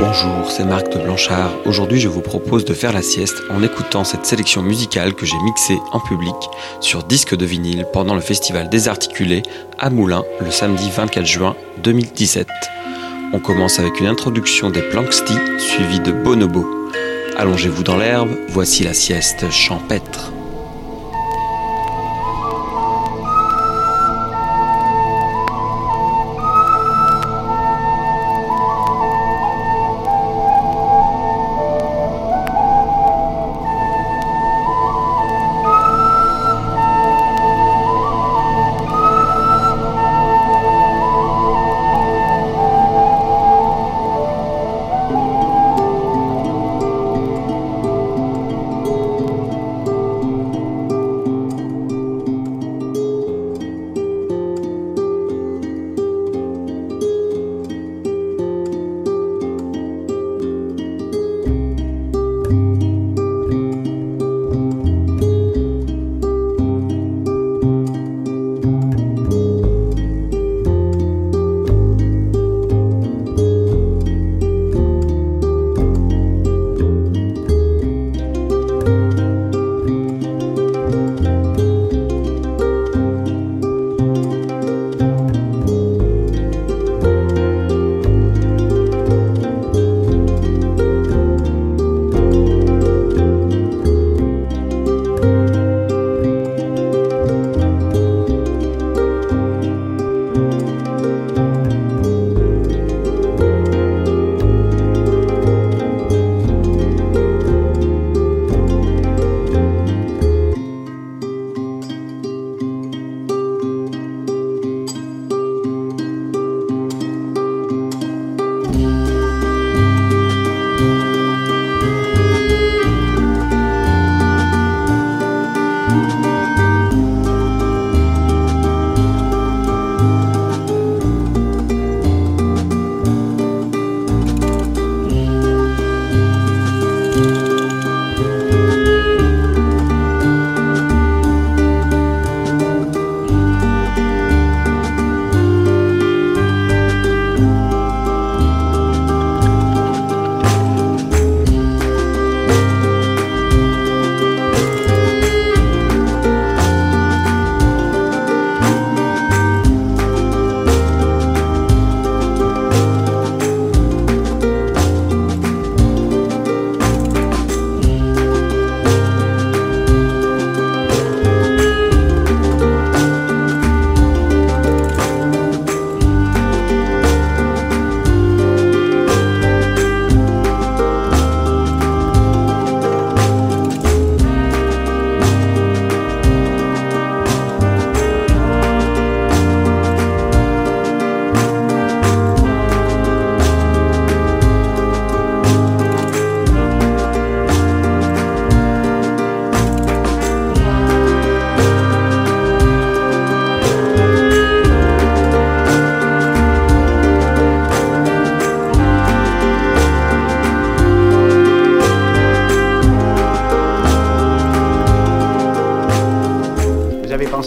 Bonjour, c'est Marc de Blanchard. Aujourd'hui, je vous propose de faire la sieste en écoutant cette sélection musicale que j'ai mixée en public sur disque de vinyle pendant le festival Désarticulé à Moulins le samedi 24 juin 2017. On commence avec une introduction des Planksty suivie de Bonobo. Allongez-vous dans l'herbe, voici la sieste champêtre.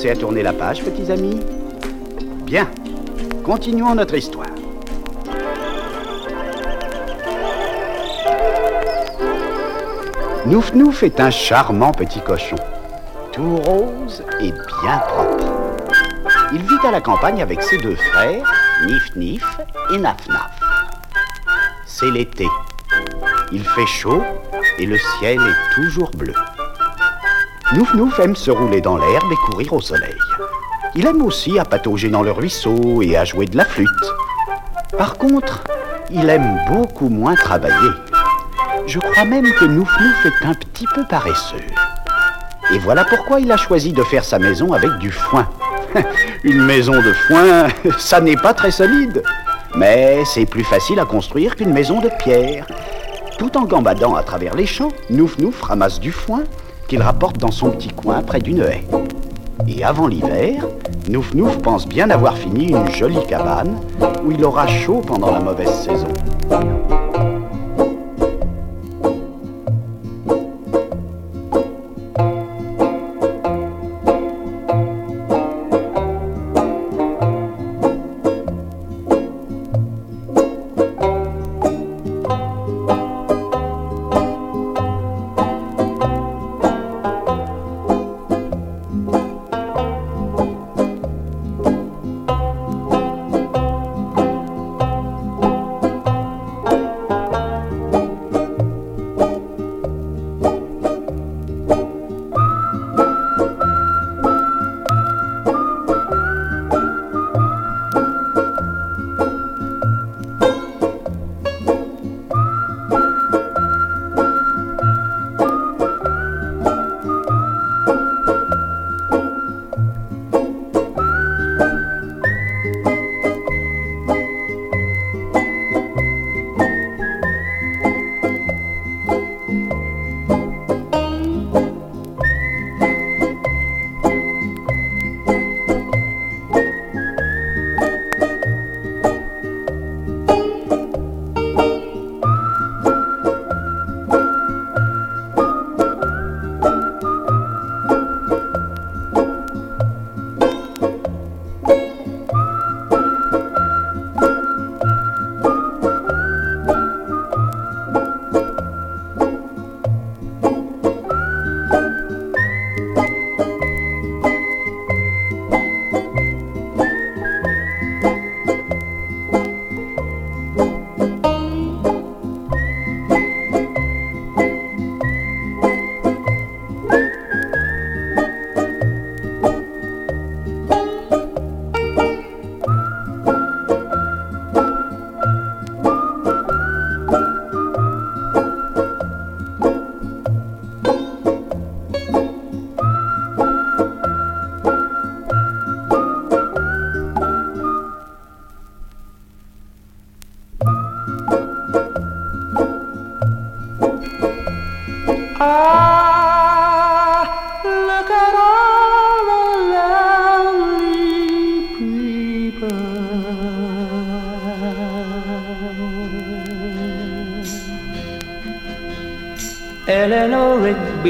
À tourner la page, petits amis Bien, continuons notre histoire. Nouf Nouf est un charmant petit cochon, tout rose et bien propre. Il vit à la campagne avec ses deux frères, Nif Nif et Naf Naf. C'est l'été. Il fait chaud et le ciel est toujours bleu. Nouf Nouf aime se rouler dans l'herbe et courir au soleil. Il aime aussi à patauger dans le ruisseau et à jouer de la flûte. Par contre, il aime beaucoup moins travailler. Je crois même que Nouf Nouf est un petit peu paresseux. Et voilà pourquoi il a choisi de faire sa maison avec du foin. Une maison de foin, ça n'est pas très solide. Mais c'est plus facile à construire qu'une maison de pierre. Tout en gambadant à travers les champs, Nouf Nouf ramasse du foin qu'il rapporte dans son petit coin près d'une haie. Et avant l'hiver, Nouf Nouf pense bien avoir fini une jolie cabane où il aura chaud pendant la mauvaise saison.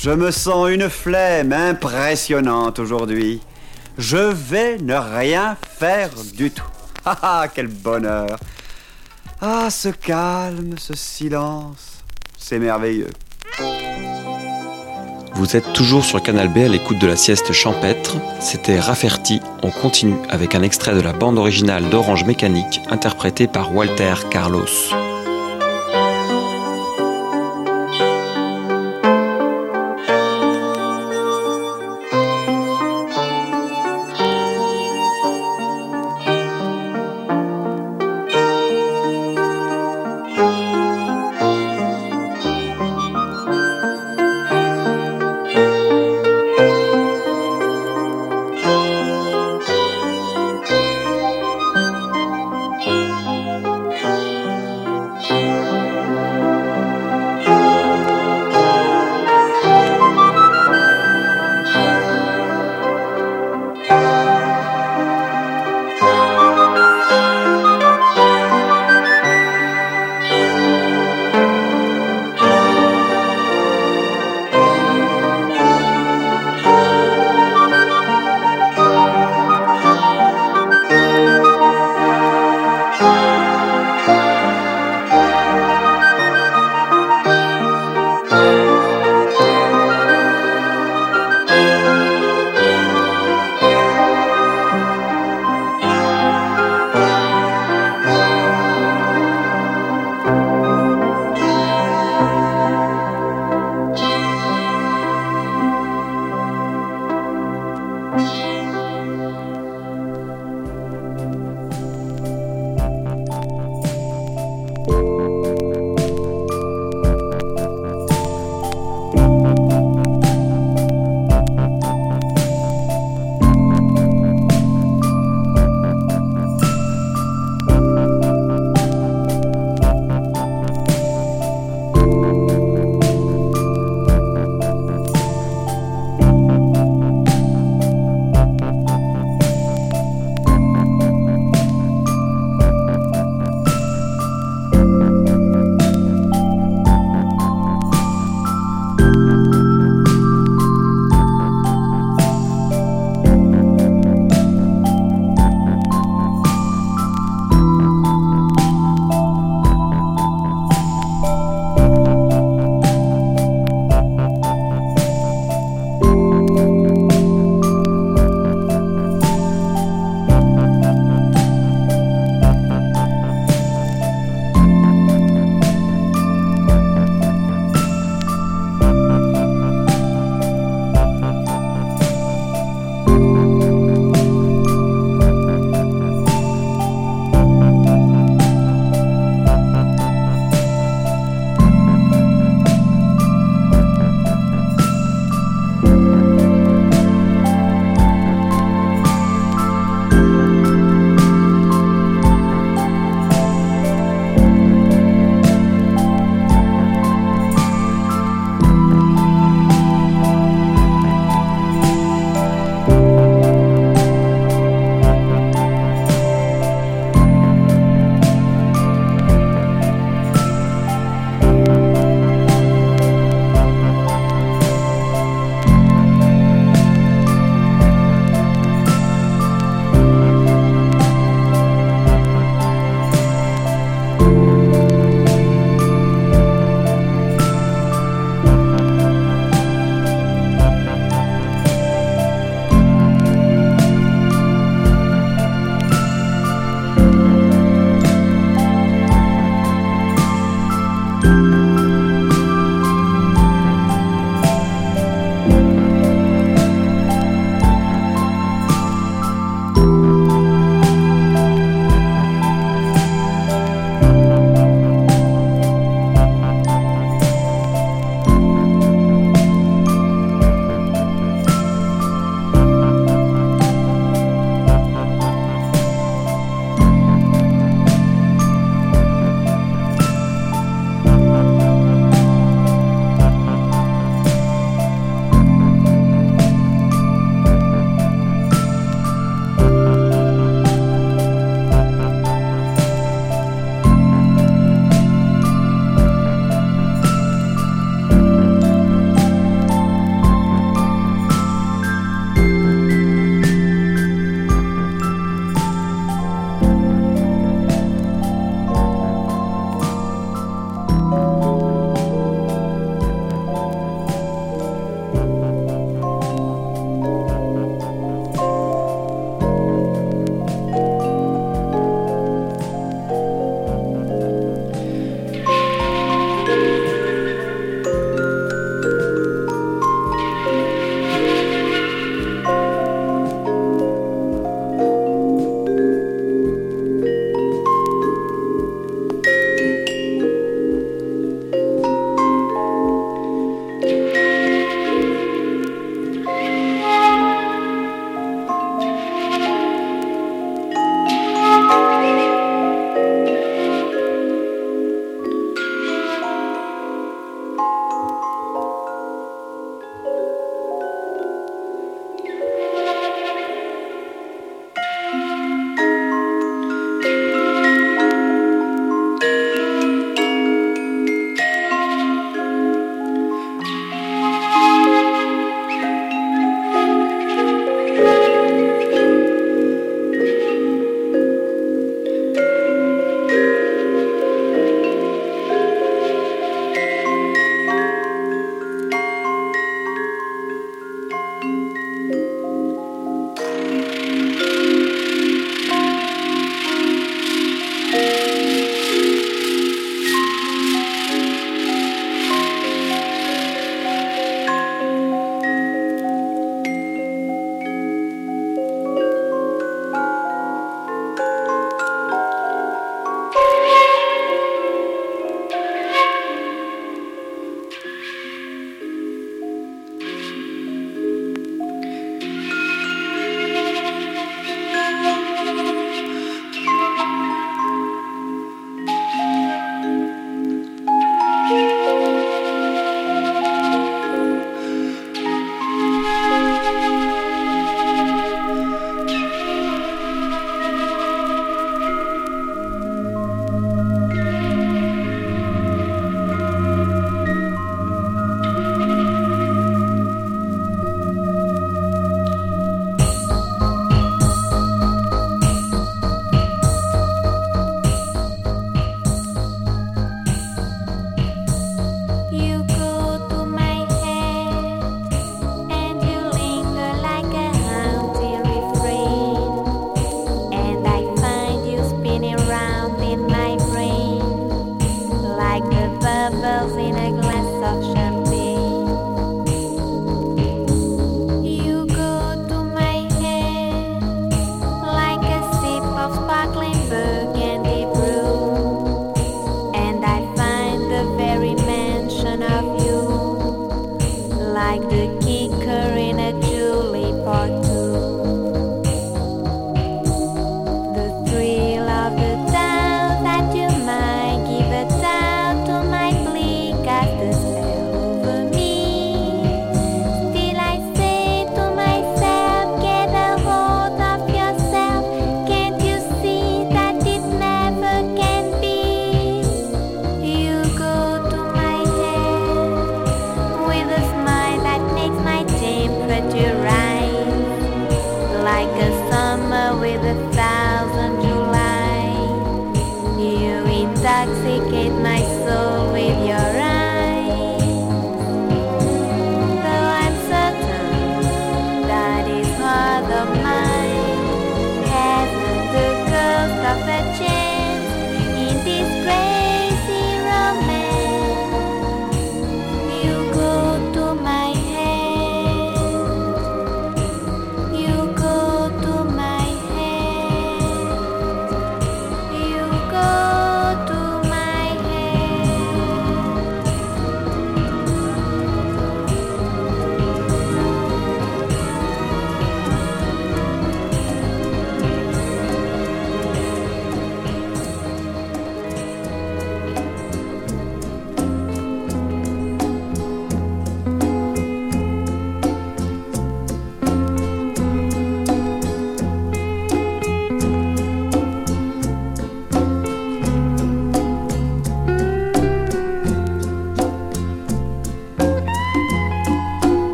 Je me sens une flemme impressionnante aujourd'hui. Je vais ne rien faire du tout. Ah, ah, quel bonheur. Ah, ce calme, ce silence, c'est merveilleux. Vous êtes toujours sur Canal B à l'écoute de la sieste champêtre. C'était Rafferty. On continue avec un extrait de la bande originale d'Orange Mécanique interprétée par Walter Carlos.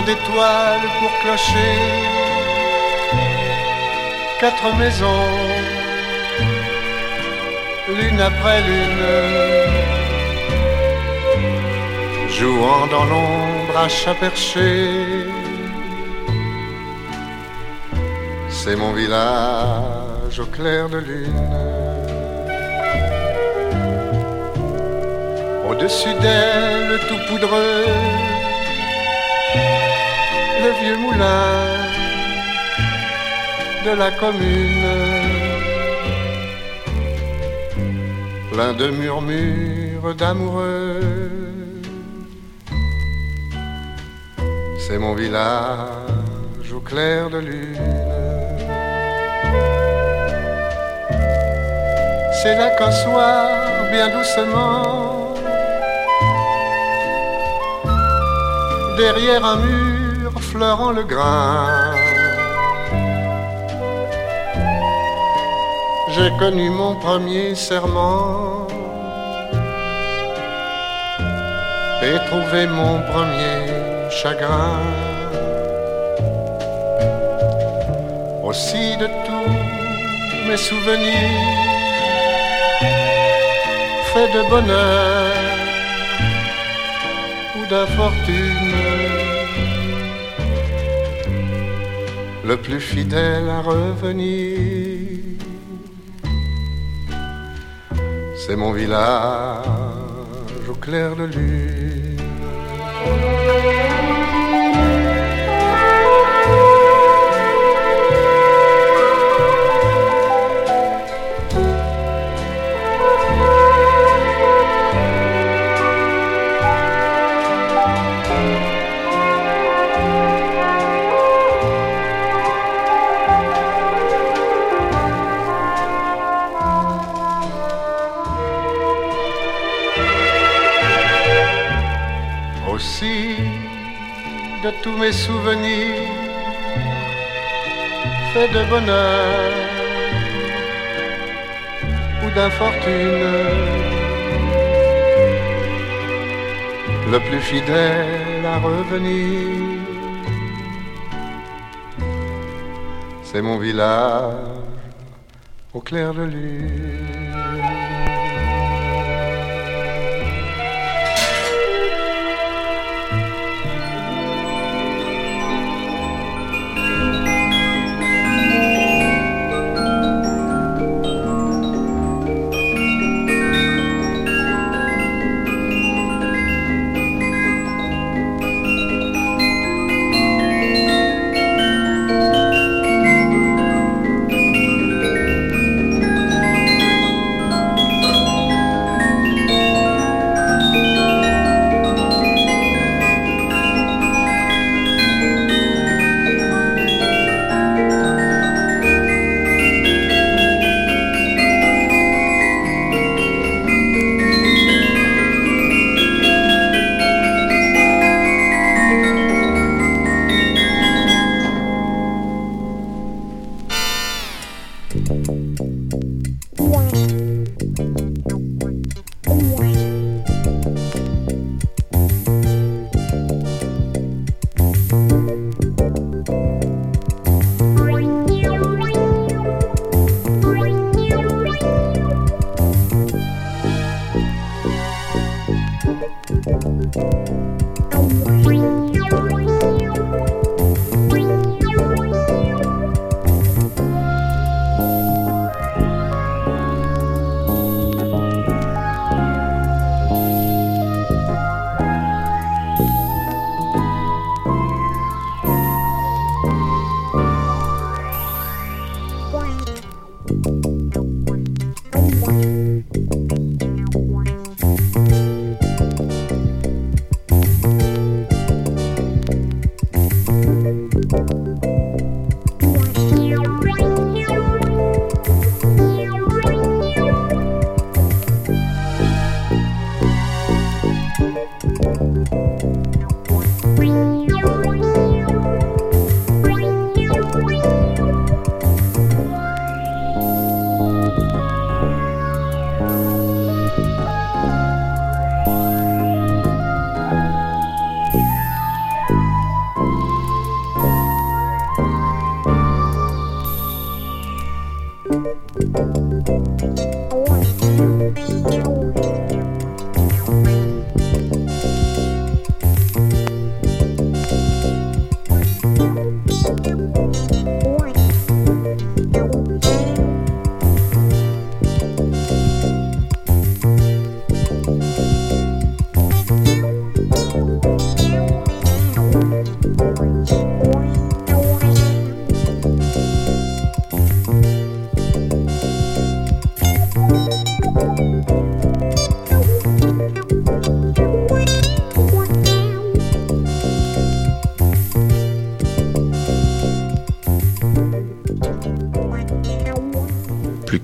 Champ d'étoiles pour clocher quatre maisons, l'une après l'une, jouant dans l'ombre à chat perché. C'est mon village au clair de lune. Au-dessus d'elle, tout poudreux, le vieux moulin de la commune, plein de murmures d'amoureux. C'est mon village au clair de lune. C'est là qu'un soir, bien doucement, derrière un mur le grain. J'ai connu mon premier serment et trouvé mon premier chagrin. Aussi de tous mes souvenirs faits de bonheur ou d'infortune le plus fidèle à revenir. C'est mon village au clair de lune. Tous mes souvenirs faits de bonheur ou d'infortune, le plus fidèle à revenir, c'est mon village au clair de lune.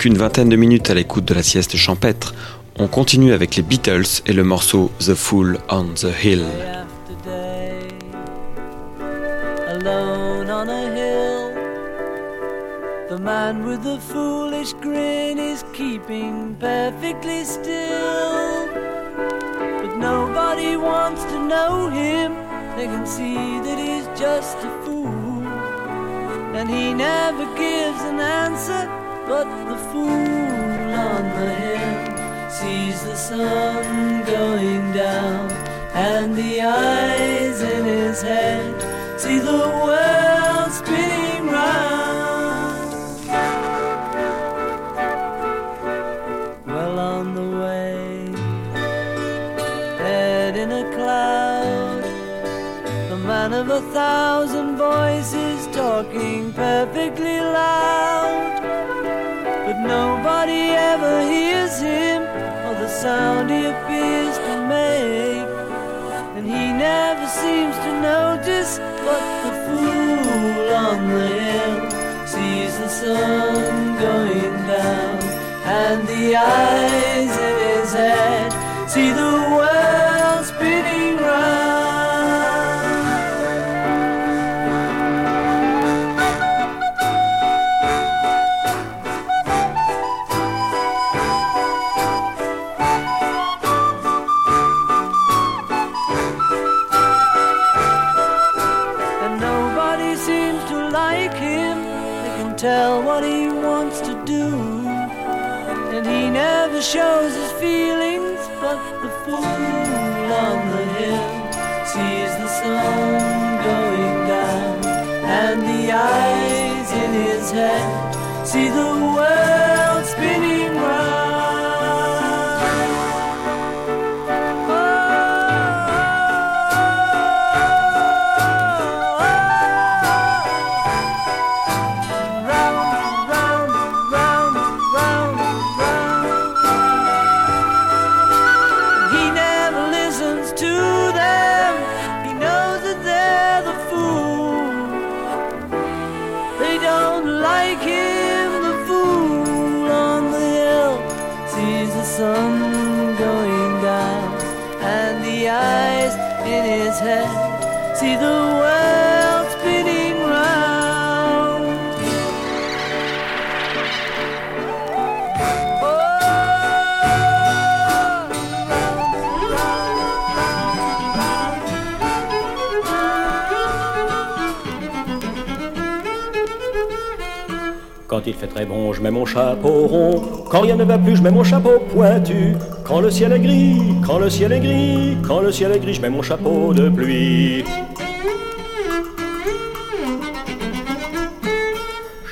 Qu'une vingtaine de minutes à l'écoute de la sieste champêtre, on continue avec les Beatles et le morceau The Fool on the Hill. Never seems to notice but the fool on the hill sees the sun going down. And the eyes in his head see the world shows his feelings. But the fool on the hill sees the sun going down, and the eyes in his head see the Quand il fait très bon, je mets mon chapeau rond. Quand rien ne va plus, je mets mon chapeau pointu. Quand le ciel est gris, quand le ciel est gris, quand le ciel est gris, je mets mon chapeau de pluie.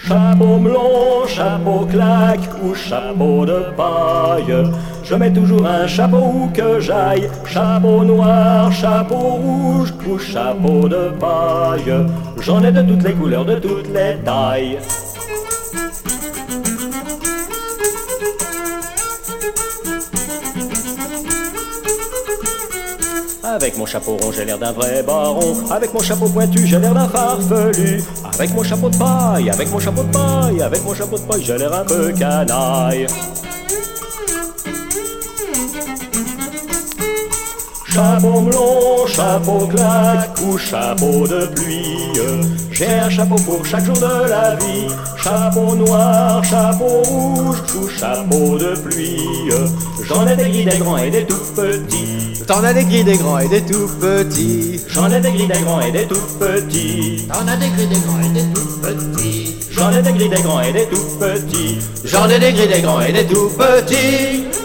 Chapeau melon, chapeau claque ou chapeau de paille. Je mets toujours un chapeau où que j'aille. Chapeau noir, chapeau rouge ou chapeau de paille. J'en ai de toutes les couleurs, de toutes les tailles. Avec mon chapeau rond, j'ai l'air d'un vrai baron. Avec mon chapeau pointu, j'ai l'air d'un farfelu. Avec mon chapeau de paille, avec mon chapeau de paille, avec mon chapeau de paille, j'ai l'air un peu canaille. Chapeau melon, chapeau claque ou chapeau de pluie. J'ai un chapeau pour chaque jour de la vie. Chapeau noir, chapeau rouge ou chapeau de pluie. J'en ai des gris, des grands et des tout petits. T'en as des gris, des grands et des tout petits. J'en ai des gris, des grands et des tout petits. T'en as des gris, des grands et des tout petits. J'en ai des gris, des grands et des tout petits. J'en ai des gris, des grands et des tout petits.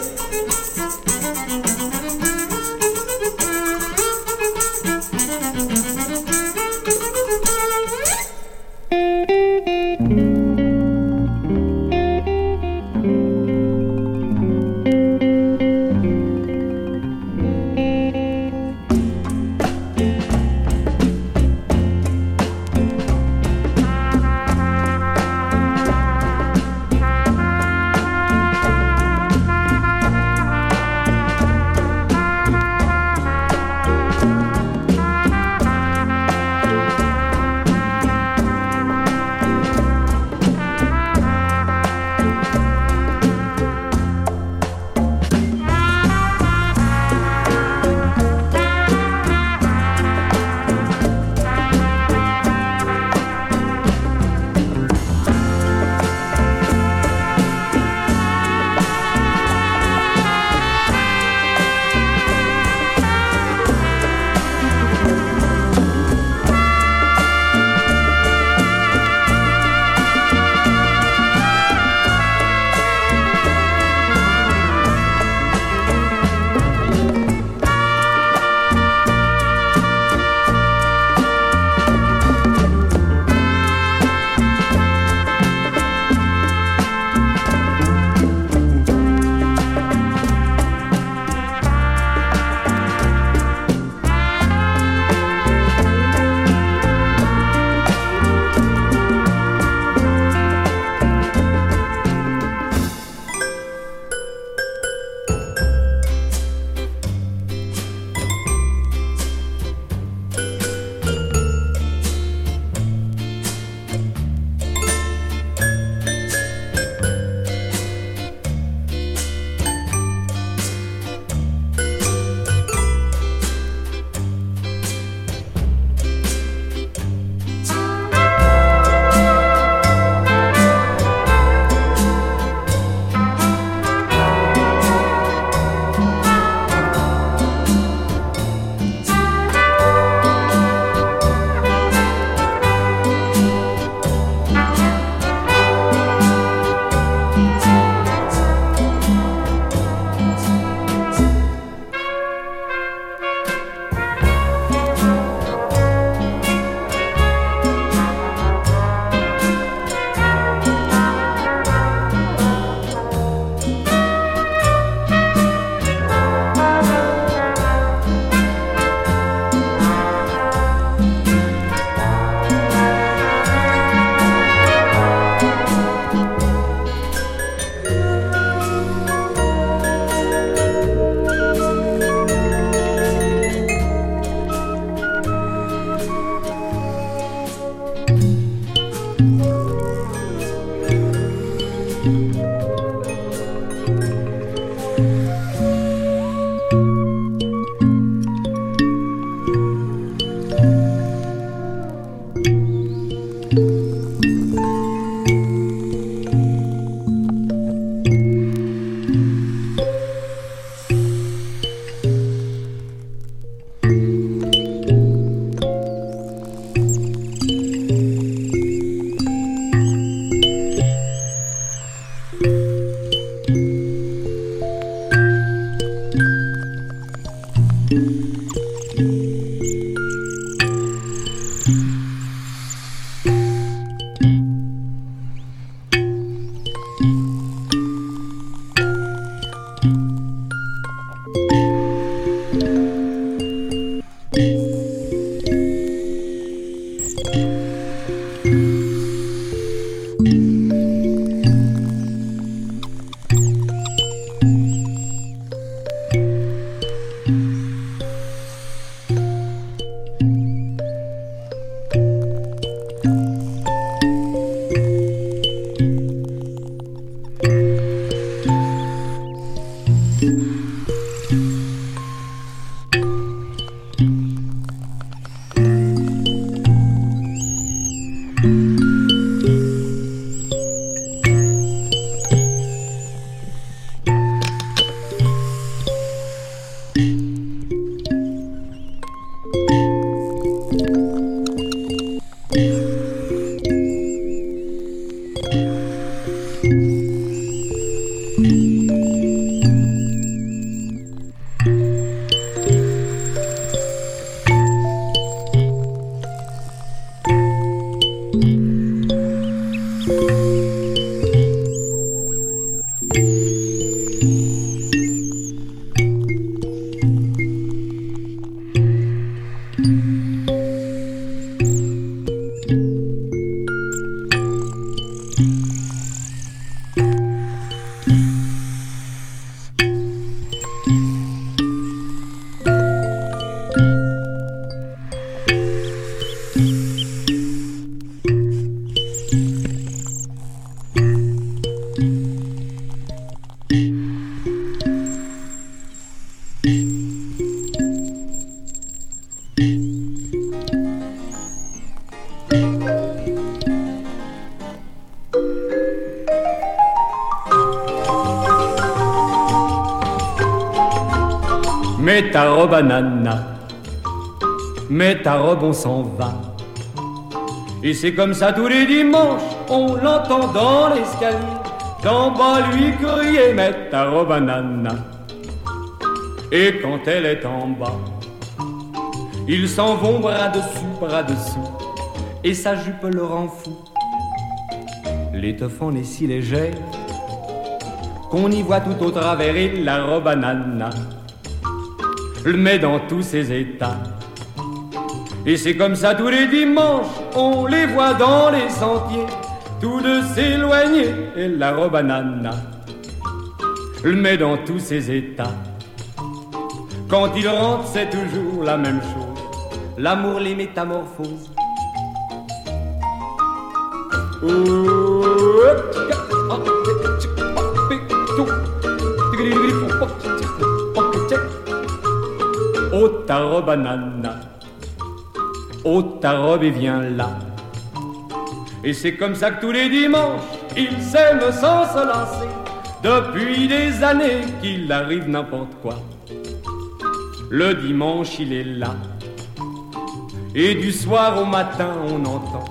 Ta robe à nana, ta robe, on s'en va. Et c'est comme ça tous les dimanches, on l'entend dans l'escalier, d'en bas lui crier, mets ta robe à nana. Et quand elle est en bas, ils s'en vont bras dessus, bras dessous, et sa jupe le rend fou. L'étoffe en est si légère qu'on y voit tout au travers la robe à nana le met dans tous ses états. Et c'est comme ça tous les dimanches, on les voit dans les sentiers, tous deux s'éloigner, et la robe à nana le met dans tous ses états. Quand il rentre, c'est toujours la même chose, l'amour les métamorphose. Ta robe à nana, oh ta robe et viens là. Et c'est comme ça que tous les dimanches, il s'aime sans se lancer. Depuis des années qu'il arrive n'importe quoi. Le dimanche il est là. Et du soir au matin on entend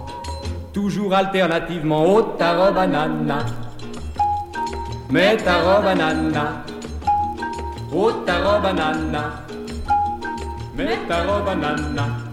toujours alternativement Oh ta robe à nana, mets ta robe à nana, oh ta robe à nana, mets ta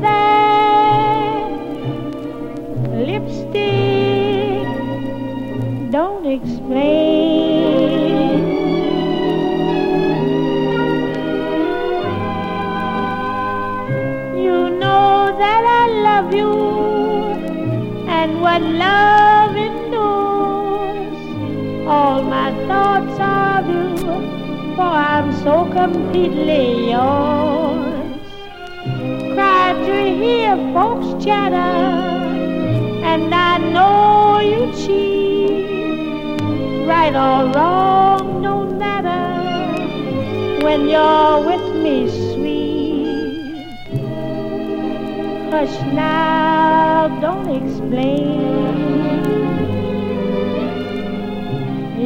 that lipstick, don't explain. You know that I love you and what love endures. All my thoughts are you, for I'm so completely yours. To hear folks chatter, and I know you cheat. Right or wrong, don't matter when you're with me, sweet. Hush now, don't explain.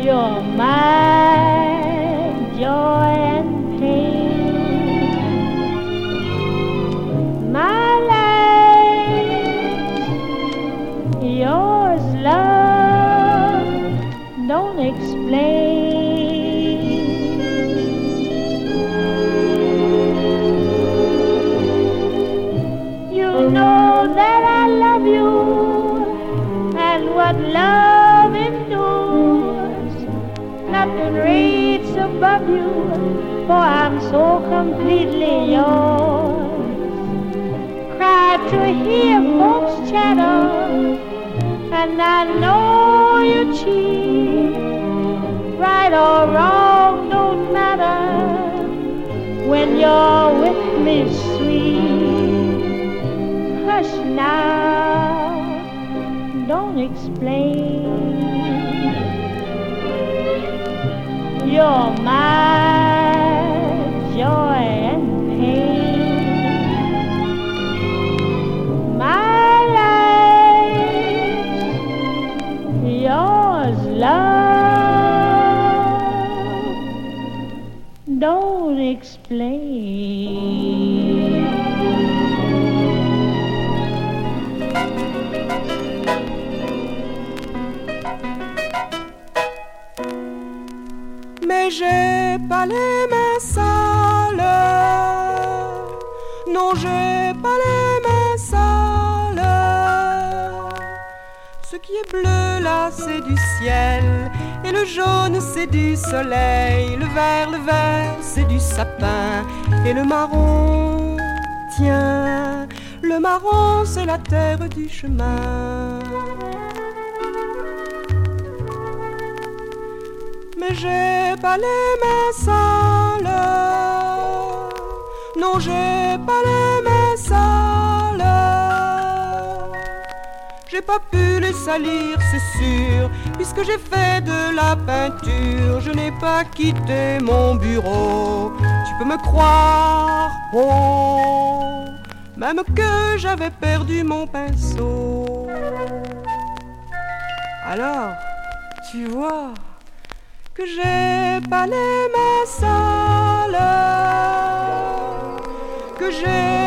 You're my joy above you, for I'm so completely yours. Cry to hear folks chatter, and I know you cheat. Right or wrong, don't matter when you're with me, sweet. Hush now, don't explain. You're my joy and pain. My life, yours, love. Don't explain. J'ai pas les mains sales. Non, j'ai pas les mains sales. Ce qui est bleu là, c'est du ciel. Et le jaune, c'est du soleil. Le vert, le vert, c'est du sapin. Et le marron, tiens, le marron, c'est la terre du chemin. J'ai pas les mains sales. Non, j'ai pas les mains sales. J'ai pas pu les salir, c'est sûr, puisque j'ai fait de la peinture. Je n'ai pas quitté mon bureau. Tu peux me croire, oh, même que j'avais perdu mon pinceau. Alors, tu vois que j'ai pas les mains sales, que j'ai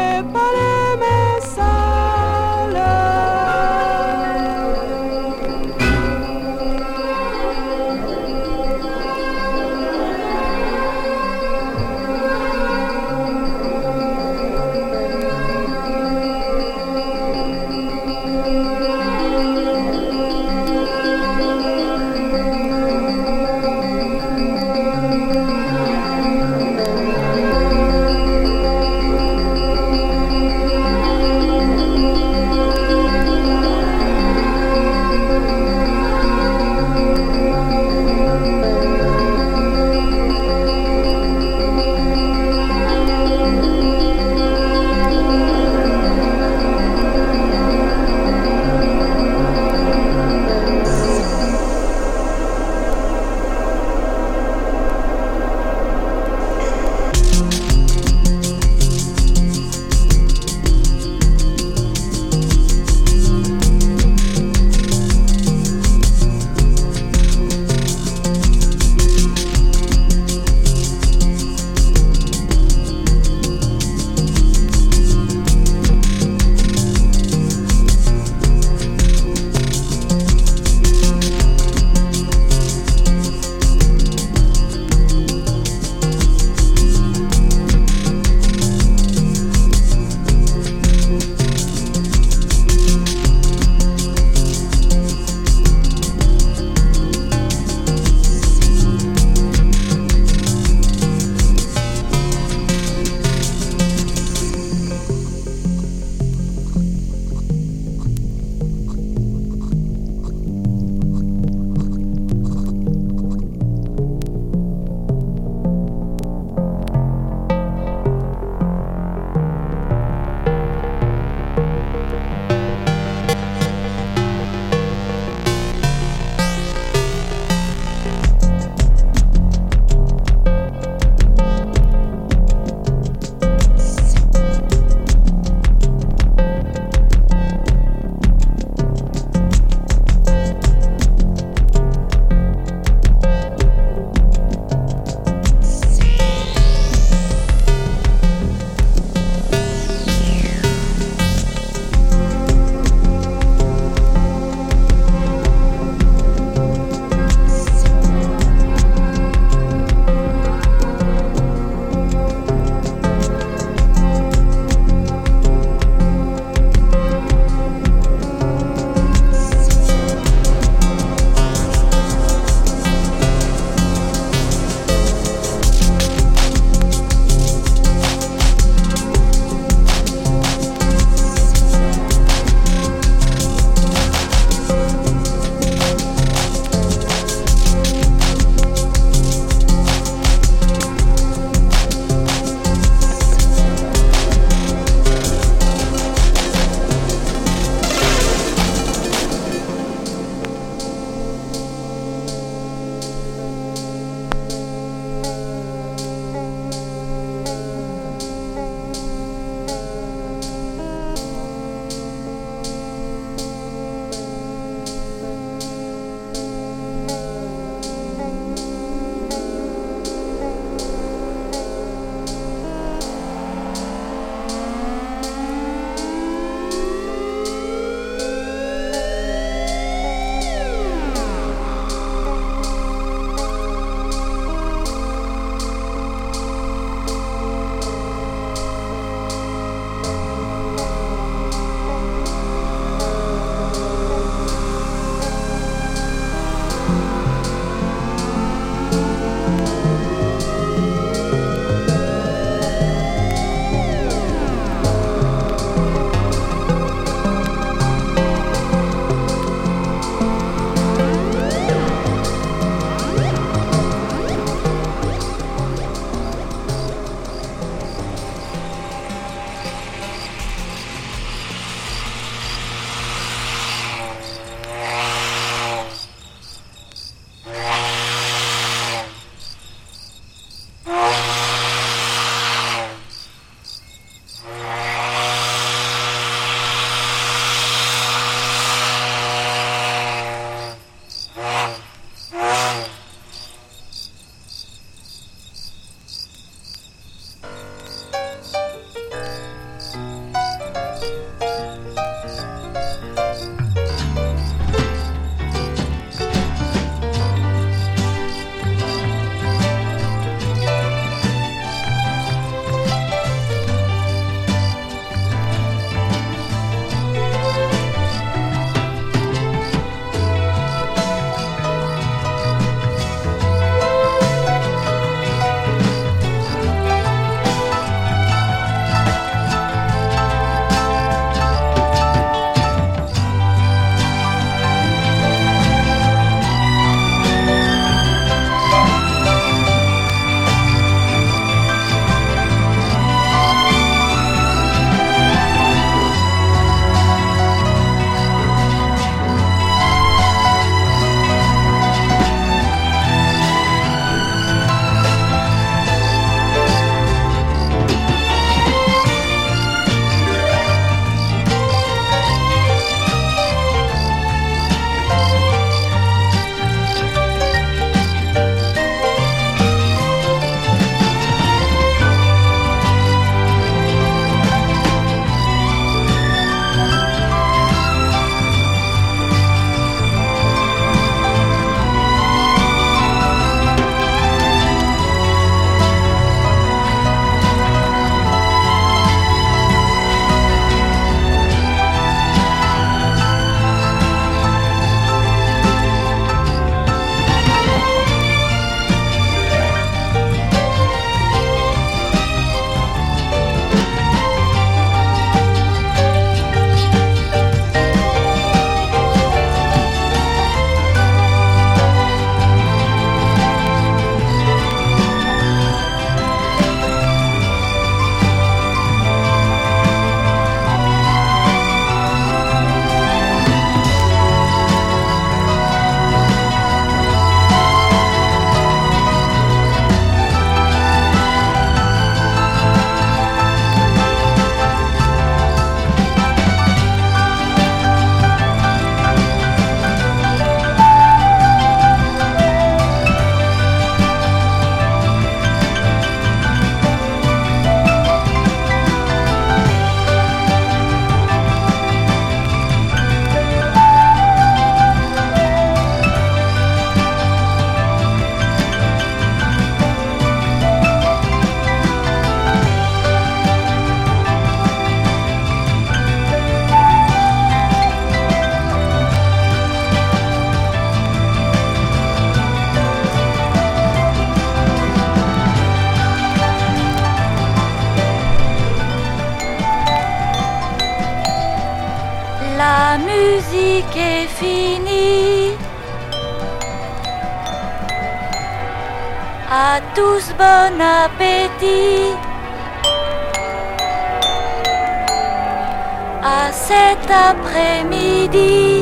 À cet après-midi.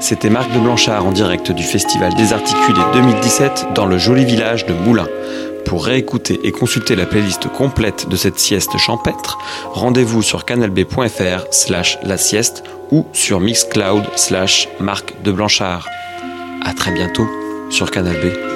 C'était Marc de Blanchard en direct du Festival des Articulés 2017 dans le joli village de Moulins. Pour réécouter et consulter la playlist complète de cette sieste champêtre, rendez-vous sur canalb.fr slash la sieste ou sur mixcloud slash Marc de Blanchard. À très bientôt sur Canal B.